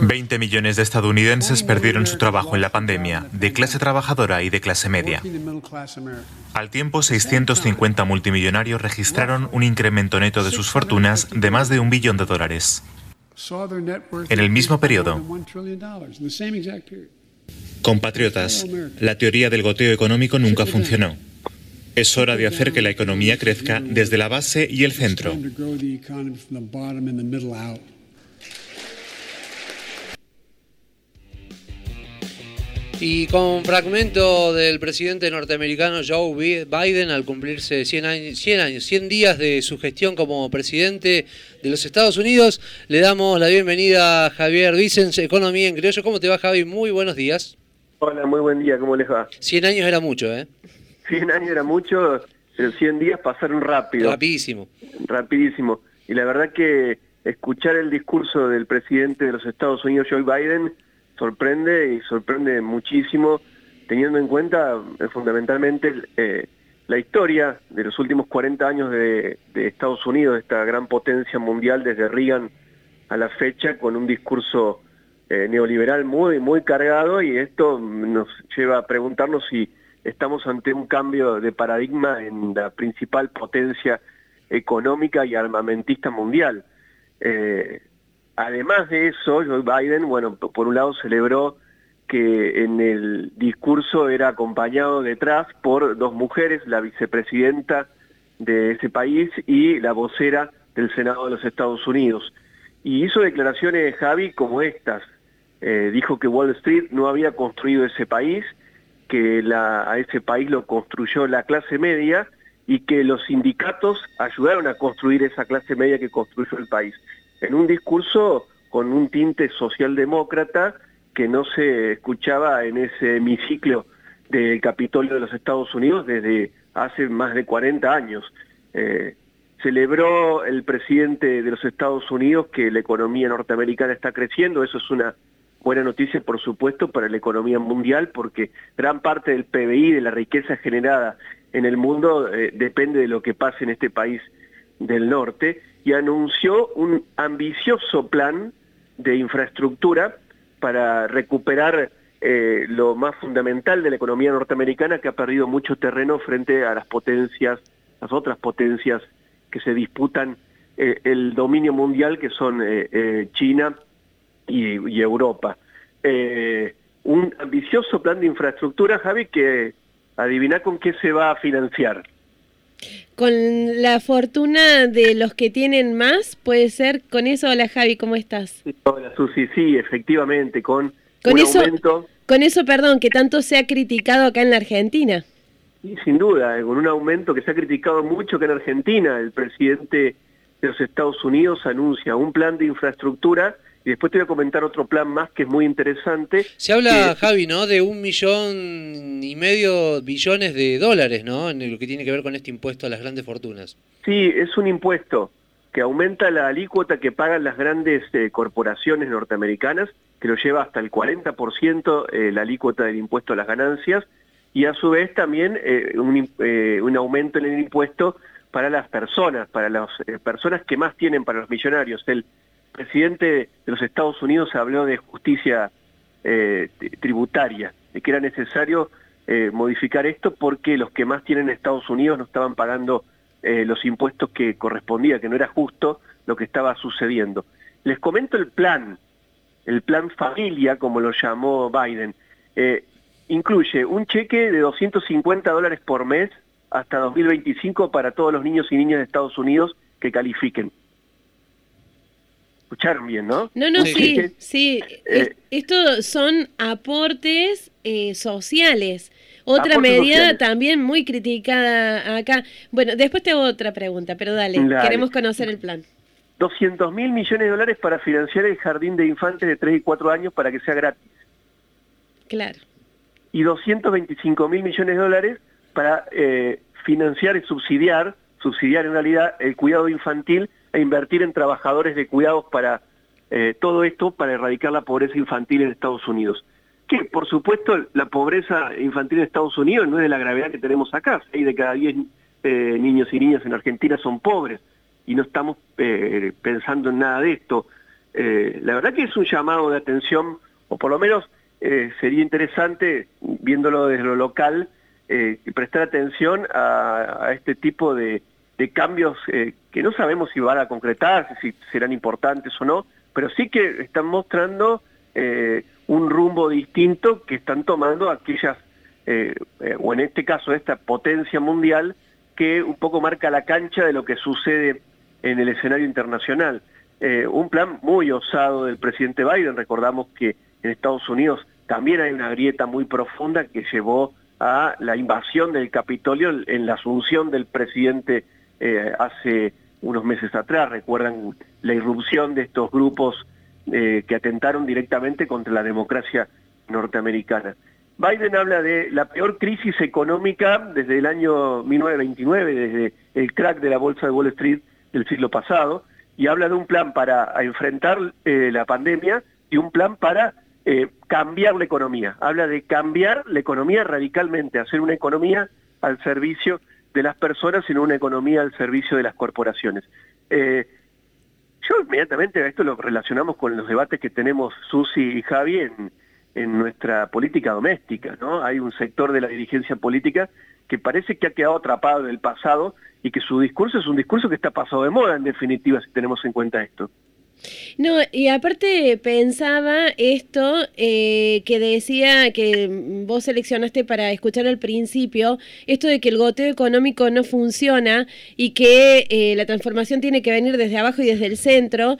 20 millones de estadounidenses perdieron su trabajo en la pandemia, de clase trabajadora y de clase media. Al tiempo, 650 multimillonarios registraron un incremento neto de sus fortunas de más de un billón de dólares. En el mismo periodo, compatriotas, la teoría del goteo económico nunca funcionó. Es hora de hacer que la economía crezca desde la base y el centro. Y con fragmento del presidente norteamericano Joe Biden al cumplirse 100 años, 100 años, 100 días de su gestión como presidente de los Estados Unidos, le damos la bienvenida a Javier Vicens, Economía en Criollo. ¿Cómo te va, Javi? Muy buenos días. Hola, muy buen día, ¿cómo les va? 100 años era mucho, ¿eh? 100 años era mucho, pero 100 días pasaron rápido. Rapidísimo. Rapidísimo. Y la verdad que escuchar el discurso del presidente de los Estados Unidos, Joe Biden, sorprende y sorprende muchísimo, teniendo en cuenta eh, fundamentalmente eh, la historia de los últimos 40 años de, Estados Unidos, esta gran potencia mundial desde Reagan a la fecha, con un discurso eh, neoliberal muy, muy cargado y esto nos lleva a preguntarnos si estamos ante un cambio de paradigma en la principal potencia económica y armamentista mundial. Además de eso, Joe Biden, bueno, por un lado celebró que en el discurso era acompañado detrás por dos mujeres, la vicepresidenta de ese país y la vocera del Senado de los Estados Unidos. Y hizo declaraciones, Javi, como estas. Eh, dijo que Wall Street no había construido ese país, que a ese país lo construyó la clase media y que los sindicatos ayudaron a construir esa clase media que construyó el país. En un discurso con un tinte socialdemócrata que no se escuchaba en ese hemiciclo del Capitolio de los Estados Unidos desde hace más de 40 años. Eh, celebró el presidente de los Estados Unidos que la economía norteamericana está creciendo, eso es una buena noticia, por supuesto, para la economía mundial, porque gran parte del PBI, de la riqueza generada en el mundo, eh, depende de lo que pase en este país del norte, y anunció un ambicioso plan de infraestructura para recuperar eh, lo más fundamental de la economía norteamericana, que ha perdido mucho terreno frente a las potencias, las otras potencias que se disputan eh, el dominio mundial, que son China, y, Europa. Eh, un ambicioso plan de infraestructura, Javi, que adivina con qué se va a financiar. Con la fortuna de los que tienen más, puede ser con eso. Hola Javi, ¿cómo estás? Hola Susi, sí, efectivamente, con, con un eso, aumento. Con eso, perdón, que tanto se ha criticado acá en la Argentina. Sí, sin duda, eh, con un aumento que se ha criticado mucho acá en Argentina. El presidente de los Estados Unidos anuncia un plan de infraestructura y después te voy a comentar otro plan más que es muy interesante. Se habla, Javi, ¿no? De un millón y medio billones de dólares, ¿no? En lo que tiene que ver con este impuesto a las grandes fortunas. Sí, es un impuesto que aumenta la alícuota que pagan las grandes eh, corporaciones norteamericanas, que lo lleva hasta el 40% eh, la alícuota del impuesto a las ganancias, y a su vez también eh, un, un, aumento en el impuesto para las personas, para las personas que más tienen, para los millonarios. El presidente de los Estados Unidos habló de justicia eh, tributaria, de que era necesario eh, modificar esto porque los que más tienen en Estados Unidos no estaban pagando eh, los impuestos que correspondía, que no era justo lo que estaba sucediendo. Les comento el plan, el plan familia, como lo llamó Biden. incluye un cheque de 250 dólares por mes hasta 2025 para todos los niños y niñas de Estados Unidos que califiquen escucharon bien, ¿no? No, no, sí, sí. Eh, Estos son aportes eh, sociales. Otra medida también muy criticada acá. Bueno, después te hago otra pregunta, pero dale, queremos conocer el plan. 200 mil millones de dólares para financiar el jardín de infantes de 3 y 4 años para que sea gratis. Claro. Y 225 mil millones de dólares para eh, financiar y subsidiar, subsidiar en realidad el cuidado infantil e invertir en trabajadores de cuidados para eh, todo esto, para erradicar la pobreza infantil en Estados Unidos. Que, por supuesto, la pobreza infantil en Estados Unidos no es de la gravedad que tenemos acá. Seis de cada diez eh, niños y niñas en Argentina son pobres y no estamos eh, pensando en nada de esto. La verdad que es un llamado de atención, o por lo menos sería interesante, viéndolo desde lo local, prestar atención a, este tipo de, cambios que no sabemos si van a concretarse, si serán importantes o no, pero sí que están mostrando un rumbo distinto que están tomando aquellas, o en este caso esta potencia mundial, que un poco marca la cancha de lo que sucede en el escenario internacional. un plan muy osado del presidente Biden, recordamos que en Estados Unidos también hay una grieta muy profunda que llevó a la invasión del Capitolio en la asunción del presidente eh, hace unos meses atrás. Recuerdan la irrupción de estos grupos eh, que atentaron directamente contra la democracia norteamericana. Biden habla de la peor crisis económica desde el año 1929, desde el crack de la bolsa de Wall Street del siglo pasado, y habla de un plan para enfrentar eh, la pandemia y un plan para cambiar la economía. Habla de cambiar la economía radicalmente, hacer una economía al servicio de las personas y no una economía al servicio de las corporaciones. Eh, yo inmediatamente esto lo relacionamos con los debates que tenemos Susi y Javi en, en nuestra política doméstica, ¿no? Hay un sector de la dirigencia política que parece que ha quedado atrapado en el pasado y que su discurso es un discurso que está pasado de moda, en definitiva, si tenemos en cuenta esto. No, y aparte pensaba esto eh, que decía que vos seleccionaste para escuchar al principio, esto de que el goteo económico no funciona y que eh, la transformación tiene que venir desde abajo y desde el centro.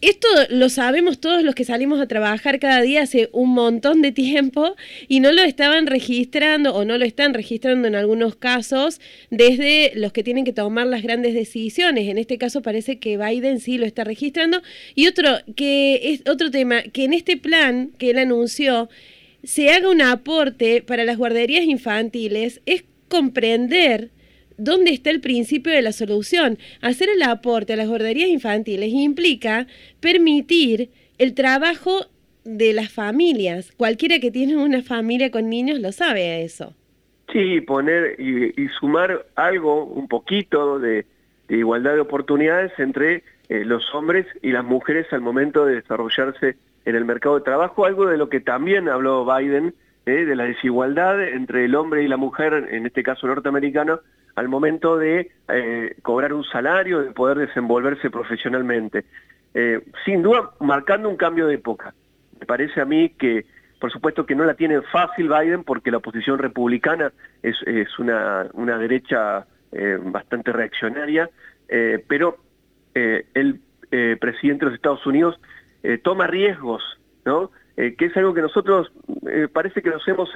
Esto lo sabemos todos los que salimos a trabajar cada día hace un montón de tiempo y no lo estaban registrando o no lo están registrando en algunos casos desde los que tienen que tomar las grandes decisiones. En este caso parece que Biden sí lo está registrando. Y otro, que es otro tema, que en este plan que él anunció se haga un aporte para las guarderías infantiles es comprender dónde está el principio de la solución. Hacer el aporte a las guarderías infantiles implica permitir el trabajo de las familias. Cualquiera que tiene una familia con niños lo sabe eso. Sí, poner y, sumar algo, un poquito de, igualdad de oportunidades entre eh, los hombres y las mujeres al momento de desarrollarse en el mercado de trabajo, algo de lo que también habló Biden, eh, de la desigualdad entre el hombre y la mujer, en este caso norteamericano, al momento de eh, cobrar un salario, de poder desenvolverse profesionalmente. Eh, sin duda, marcando un cambio de época. Me parece a mí que, por supuesto que no la tiene fácil Biden porque la oposición republicana es, una, derecha eh, bastante reaccionaria, pero el presidente de los Estados Unidos toma riesgos, ¿no? que es algo que nosotros parece que nos hemos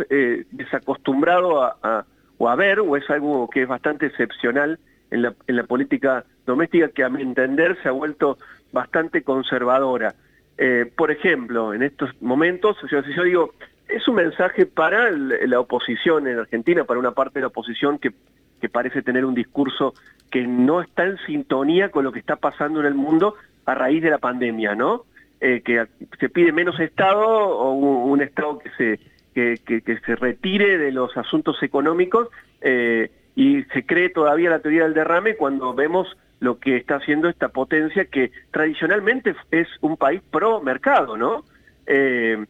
desacostumbrado a o a ver, o es algo que es bastante excepcional en la, política doméstica que a mi entender se ha vuelto bastante conservadora. Eh, por ejemplo, en estos momentos, yo, yo digo, es un mensaje para la oposición en Argentina, para una parte de la oposición que, que parece tener un discurso que no está en sintonía con lo que está pasando en el mundo a raíz de la pandemia, ¿no? Eh, que se pide menos Estado o un Estado que se que, se retire de los asuntos económicos eh, y se cree todavía la teoría del derrame cuando vemos lo que está haciendo esta potencia que tradicionalmente es un país pro mercado, ¿no? Eh,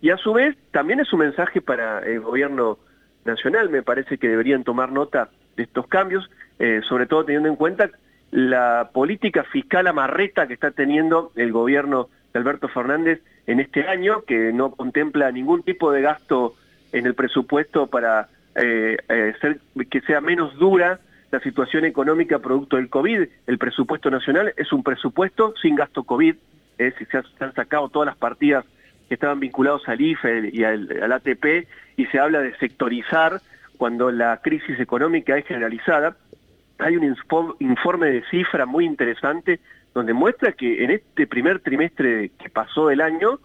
y a su vez también es un mensaje para el gobierno nacional, me parece que deberían tomar nota de estos cambios, eh, sobre todo teniendo en cuenta la política fiscal amarreta que está teniendo el gobierno de Alberto Fernández en este año, que no contempla ningún tipo de gasto en el presupuesto para eh, eh, que sea menos dura la situación económica producto del COVID. El presupuesto nacional es un presupuesto sin gasto COVID, es, se, han sacado todas las partidas que estaban vinculados al IFE y al, al ATP y se habla de sectorizar cuando la crisis económica es generalizada. Hay un informe de cifra muy interesante donde muestra que en este primer trimestre que pasó del año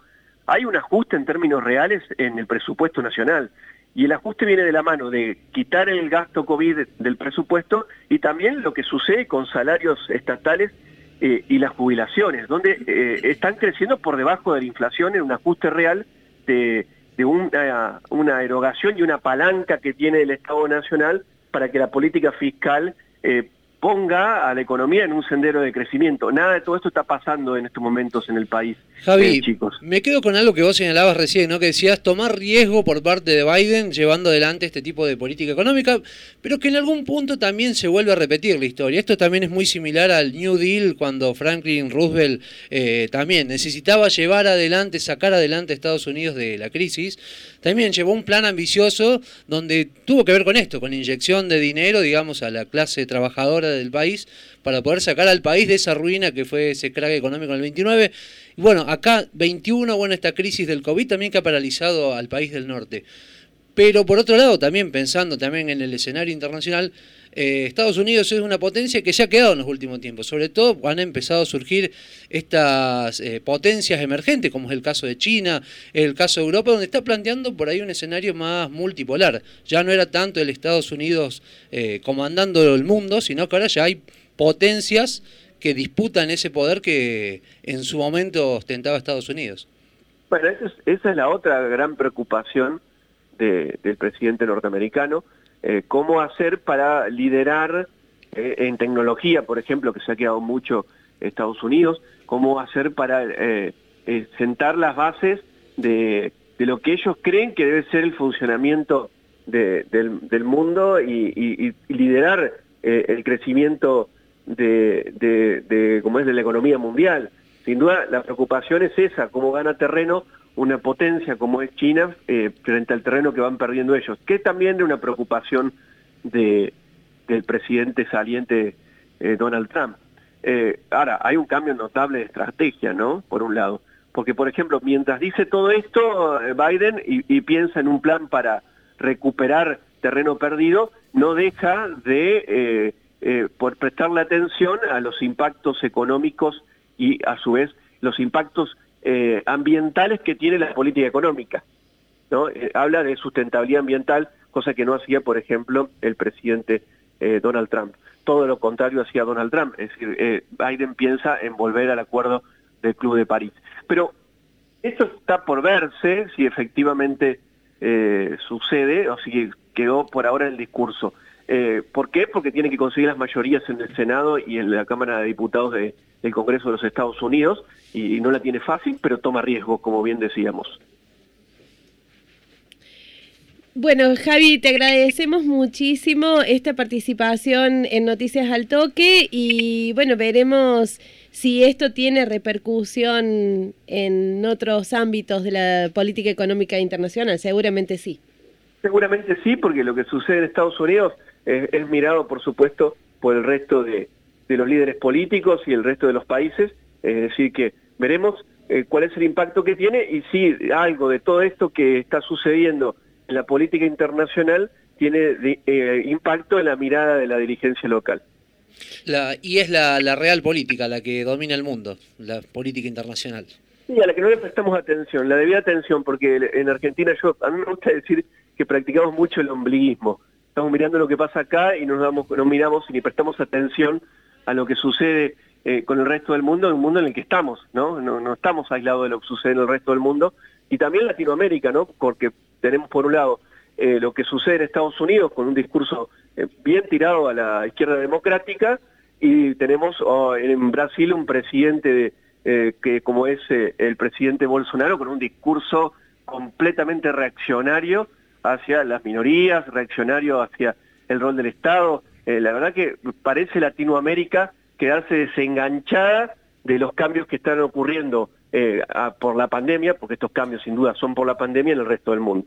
hay un ajuste en términos reales en el presupuesto nacional. Y el ajuste viene de la mano de quitar el gasto COVID del presupuesto y también lo que sucede con salarios estatales eh, y las jubilaciones, donde eh, están creciendo por debajo de la inflación en un ajuste real de, una, una, erogación y una palanca que tiene el Estado Nacional para que la política fiscal eh, ponga a la economía en un sendero de crecimiento. Nada de todo esto está pasando en estos momentos en el país. Javi, eh, chicos. me quedo con algo que vos señalabas recién, ¿no? que decías tomar riesgo por parte de Biden llevando adelante este tipo de política económica, pero que en algún punto también se vuelve a repetir la historia. Esto también es muy similar al New Deal cuando Franklin Roosevelt eh, también necesitaba llevar adelante, sacar adelante a Estados Unidos de la crisis. También llevó un plan ambicioso donde tuvo que ver con esto, con inyección de dinero, digamos, a la clase trabajadora del país para poder sacar al país de esa ruina que fue ese crack económico en el 29. Y bueno, acá 21, bueno, esta crisis del COVID también que ha paralizado al país del norte. Pero por otro lado, también pensando también en el escenario internacional, eh, Estados Unidos es una potencia que se ha quedado en los últimos tiempos. Sobre todo han empezado a surgir estas eh, potencias emergentes, como es el caso de China, el caso de Europa, donde está planteando por ahí un escenario más multipolar. Ya no era tanto el Estados Unidos eh, comandando el mundo, sino que ahora ya hay potencias que disputan ese poder que en su momento ostentaba Estados Unidos. Bueno, esa es, la otra gran preocupación del presidente norteamericano, eh, cómo hacer para liderar eh, en tecnología, por ejemplo, que se ha quedado mucho Estados Unidos, cómo hacer para eh, sentar las bases de, lo que ellos creen que debe ser el funcionamiento del, mundo y, liderar el crecimiento de, de, como es de la economía mundial. Sin duda la preocupación es esa, cómo gana terreno una potencia como es China eh, frente al terreno que van perdiendo ellos, que también de una preocupación de, del presidente saliente eh, Donald Trump. Eh, ahora, hay un cambio notable de estrategia, ¿no? Por un lado. Porque, por ejemplo, mientras dice todo esto, Biden, y, piensa en un plan para recuperar terreno perdido, no deja de por prestarle atención a los impactos económicos y, a su vez, los impactos eh, ambientales que tiene la política económica. Eh, habla de sustentabilidad ambiental, cosa que no hacía, por ejemplo, el presidente eh, Donald Trump. Todo lo contrario hacía Donald Trump, es decir, Biden piensa en volver al acuerdo del Club de París. Pero esto está por verse si efectivamente sucede o si quedó por ahora el discurso. ¿Por qué? Porque tiene que conseguir las mayorías en el Senado y en la Cámara de Diputados de, del Congreso de los Estados Unidos y, no la tiene fácil, pero toma riesgo, como bien decíamos. Bueno, Javi, te agradecemos muchísimo esta participación en Noticias al Toque y bueno, veremos si esto tiene repercusión en otros ámbitos de la política económica internacional. Seguramente sí. Seguramente sí, porque lo que sucede en Estados Unidos es mirado, por supuesto, por el resto de, de los líderes políticos y el resto de los países, es decir, que veremos eh, cuál es el impacto que tiene y si algo de todo esto que está sucediendo en la política internacional tiene eh, impacto en la mirada de la dirigencia local. y es la, real política la que domina el mundo, la política internacional. Sí, a la que no le prestamos atención, la debida atención, porque en Argentina yo, a mí me gusta decir que practicamos mucho el ombliguismo. Estamos mirando lo que pasa acá y nos damos, no miramos ni prestamos atención a lo que sucede eh, con el resto del mundo, un mundo en el que estamos, ¿no? ¿no? estamos aislados de lo que sucede en el resto del mundo, y también Latinoamérica, ¿no? Porque tenemos por un lado eh, lo que sucede en Estados Unidos con un discurso eh, bien tirado a la izquierda democrática, y tenemos oh, en Brasil un presidente que como es el presidente Bolsonaro con un discurso completamente reaccionario hacia las minorías, reaccionario hacia el rol del Estado, eh, la verdad que parece Latinoamérica quedarse desenganchada de los cambios que están ocurriendo eh, por la pandemia, porque estos cambios sin duda son por la pandemia en el resto del mundo.